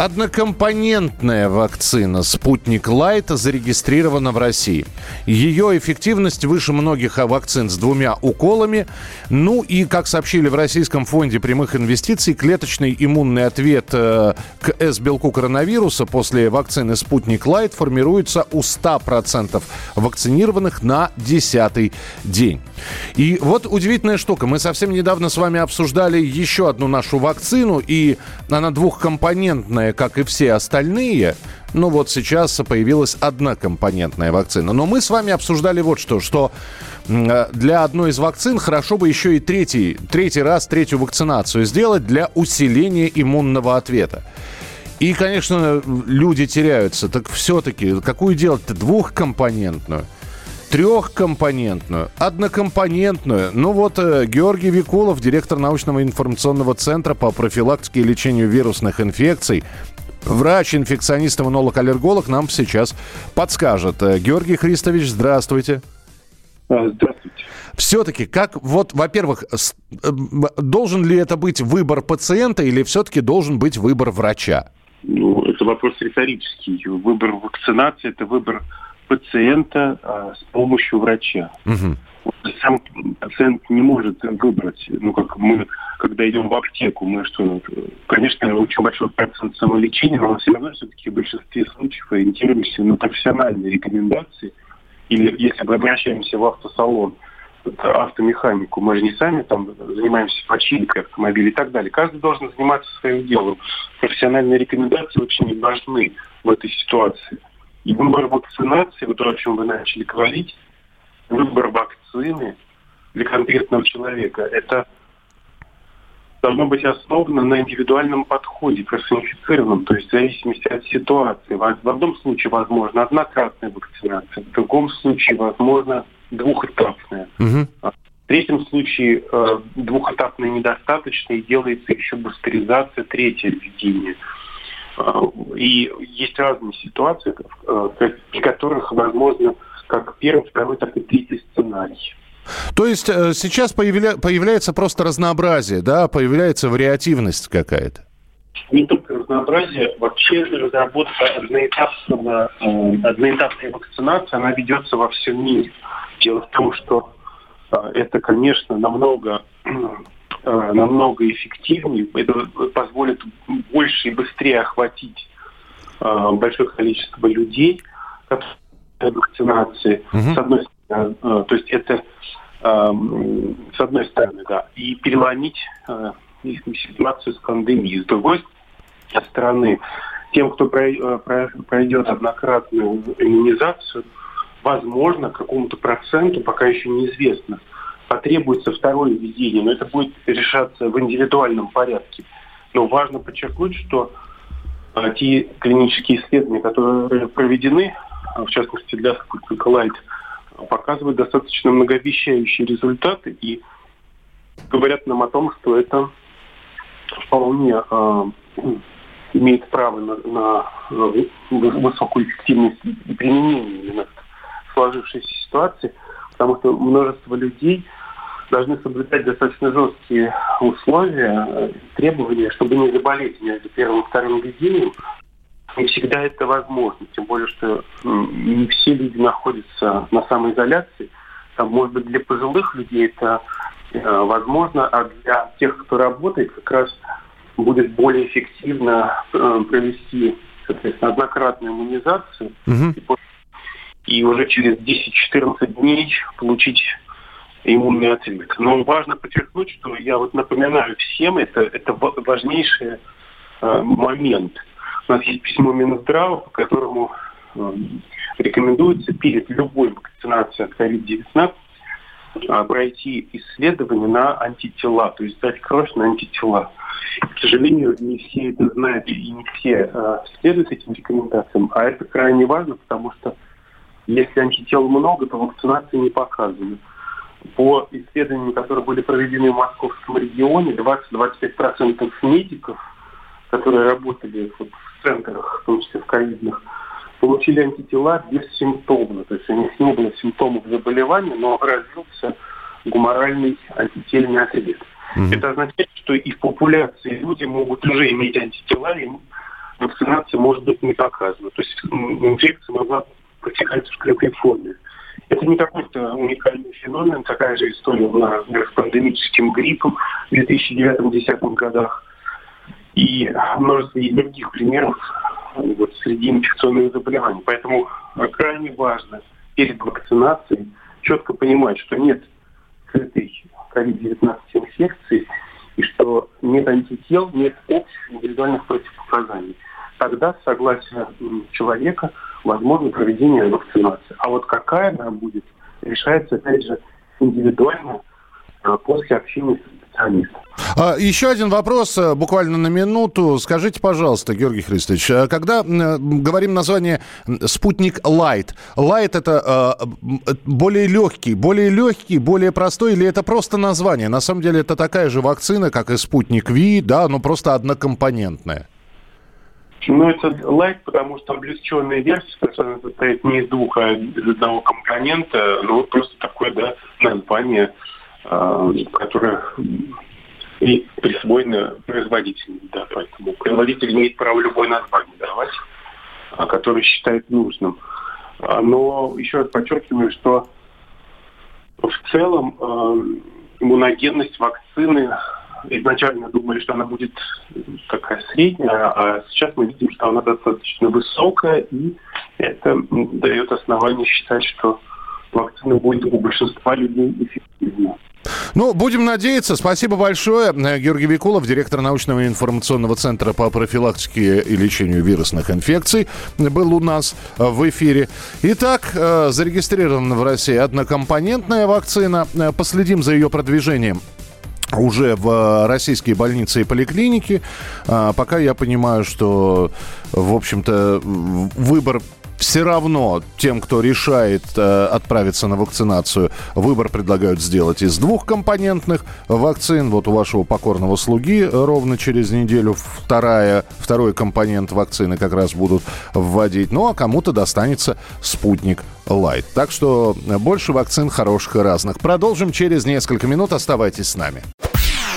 Однокомпонентная вакцина «Спутник Лайт» зарегистрирована в России. Ее эффективность выше многих вакцин с двумя уколами. Ну и, как сообщили в Российском фонде прямых инвестиций, клеточный иммунный ответ э, к С-белку коронавируса после вакцины «Спутник Лайт» формируется у 100% вакцинированных на 10 день. И вот удивительная штука. Мы совсем недавно с вами обсуждали еще одну нашу вакцину, и она двухкомпонентная, как и все остальные. Ну вот сейчас появилась однокомпонентная вакцина. Но мы с вами обсуждали вот что, что э, для одной из вакцин хорошо бы еще и третий, третий раз, третью вакцинацию сделать для усиления иммунного ответа. И, конечно, люди теряются. Так все-таки, какую делать-то? Двухкомпонентную – трехкомпонентную, однокомпонентную. Ну вот э, Георгий Викулов, директор научного информационного центра по профилактике и лечению вирусных инфекций, врач, инфекционист, иммунолог, аллерголог нам сейчас подскажет. Э, Георгий Христович, здравствуйте. А, здравствуйте. Все-таки, как вот, во-первых, э, должен ли это быть выбор пациента или все-таки должен быть выбор врача? Ну, это вопрос риторический. Выбор вакцинации – это выбор пациента а, с помощью врача. Угу. Сам пациент не может выбрать, ну как мы, когда идем в аптеку, мы что, конечно, очень большой процент самолечения, но все равно все-таки в большинстве случаев ориентируемся на профессиональные рекомендации. Или если мы обращаемся в автосалон, автомеханику, мы же не сами там занимаемся починкой автомобиля и так далее. Каждый должен заниматься своим делом. Профессиональные рекомендации очень важны в этой ситуации. И выбор вакцинации, вот то, о чем вы начали говорить, выбор вакцины для конкретного человека, это должно быть основано на индивидуальном подходе, персонифицированном, то есть в зависимости от ситуации. В одном случае возможно однократная вакцинация, в другом случае возможно двухэтапная. Угу. В третьем случае э, двухэтапная недостаточно и делается еще бустеризация, третье введение. И есть разные ситуации, э, при которых возможно как первый, второй, так и третий сценарий. То есть э, сейчас появля... появляется просто разнообразие, да, появляется вариативность какая-то? Не только разнообразие, вообще разработка одноэтапного, э, одноэтапной вакцинации, она ведется во всем мире. Дело в том, что это, конечно, намного Э, намного эффективнее. Это позволит больше и быстрее охватить э, большое количество людей, которые вакцинации, угу. с одной стороны, э, то есть это с одной стороны, да, и переломить ситуацию с пандемией. С другой стороны, тем, кто пройдет однократную иммунизацию, возможно, какому-то проценту, пока еще неизвестно, потребуется второе введение, но это будет решаться в индивидуальном порядке. Но важно подчеркнуть, что а, те клинические исследования, которые проведены, а, в частности для спутника Light, показывают достаточно многообещающие результаты и говорят нам о том, что это вполне э, имеет право на, на, на высокую эффективность и применение именно в сложившейся ситуации, потому что множество людей должны соблюдать достаточно жесткие условия, требования, чтобы не заболеть между первым и вторым введением. Не всегда это возможно, тем более, что не все люди находятся на самоизоляции. Там, может быть, для пожилых людей это э, возможно, а для тех, кто работает, как раз будет более эффективно э, провести, соответственно, однократную иммунизацию угу. и уже через 10-14 дней получить иммунный ответ. Но важно подчеркнуть, что я вот напоминаю всем, это, это важнейший э, момент. У нас есть письмо Минздрава, по которому э, рекомендуется перед любой вакцинацией от COVID-19 э, пройти исследование на антитела, то есть дать кровь на антитела. К сожалению, не все это знают и не все э, следуют этим рекомендациям, а это крайне важно, потому что если антител много, то вакцинация не показана. По исследованиям, которые были проведены в московском регионе, 20-25% медиков, которые работали вот в центрах, в том числе в ковидных, получили антитела бессимптомно. То есть у них не было симптомов заболевания, но развился гуморальный антительный ответ. Mm-hmm. Это означает, что и в популяции люди могут уже иметь антитела, и вакцинация может быть не показана. То есть инфекция могла протекать в скрытой форме. Это не какой-то уникальный феномен, такая же история была с пандемическим гриппом в 2009-2010 годах. И множество других примеров вот, среди инфекционных заболеваний. Поэтому крайне важно перед вакцинацией четко понимать, что нет скрытой COVID-19 инфекции, и что нет антител, нет общих индивидуальных противопоказаний. Тогда, с согласия человека, возможно проведение вакцинации. А вот какая она будет, решается, опять же, индивидуально э, после общения с специалистом. А, еще один вопрос, э, буквально на минуту. Скажите, пожалуйста, Георгий Христович, э, когда говорим название «Спутник Лайт», light это более легкий, более легкий, более простой, или это просто название? На самом деле это такая же вакцина, как и «Спутник V», да, но просто однокомпонентная. Ну, это лайт, потому что облегченная версия, которая состоит не из двух, а из одного компонента, ну, просто такое, да, название, э, которое и присвоено производителю, да, поэтому производитель имеет право любое название давать, а, которое считает нужным. А, но еще раз подчеркиваю, что в целом э, иммуногенность вакцины изначально думали, что она будет такая средняя, а сейчас мы видим, что она достаточно высокая, и это дает основание считать, что вакцина будет у большинства людей эффективна. Ну, будем надеяться. Спасибо большое. Георгий Викулов, директор научного информационного центра по профилактике и лечению вирусных инфекций, был у нас в эфире. Итак, э, зарегистрирована в России однокомпонентная вакцина. Э, последим за ее продвижением уже в российские больницы и поликлиники. А, пока я понимаю, что, в общем-то, выбор все равно тем, кто решает э, отправиться на вакцинацию, выбор предлагают сделать из двухкомпонентных вакцин. Вот у вашего покорного слуги ровно через неделю вторая, второй компонент вакцины как раз будут вводить. Ну, а кому-то достанется спутник Light. Так что больше вакцин хороших и разных. Продолжим через несколько минут. Оставайтесь с нами.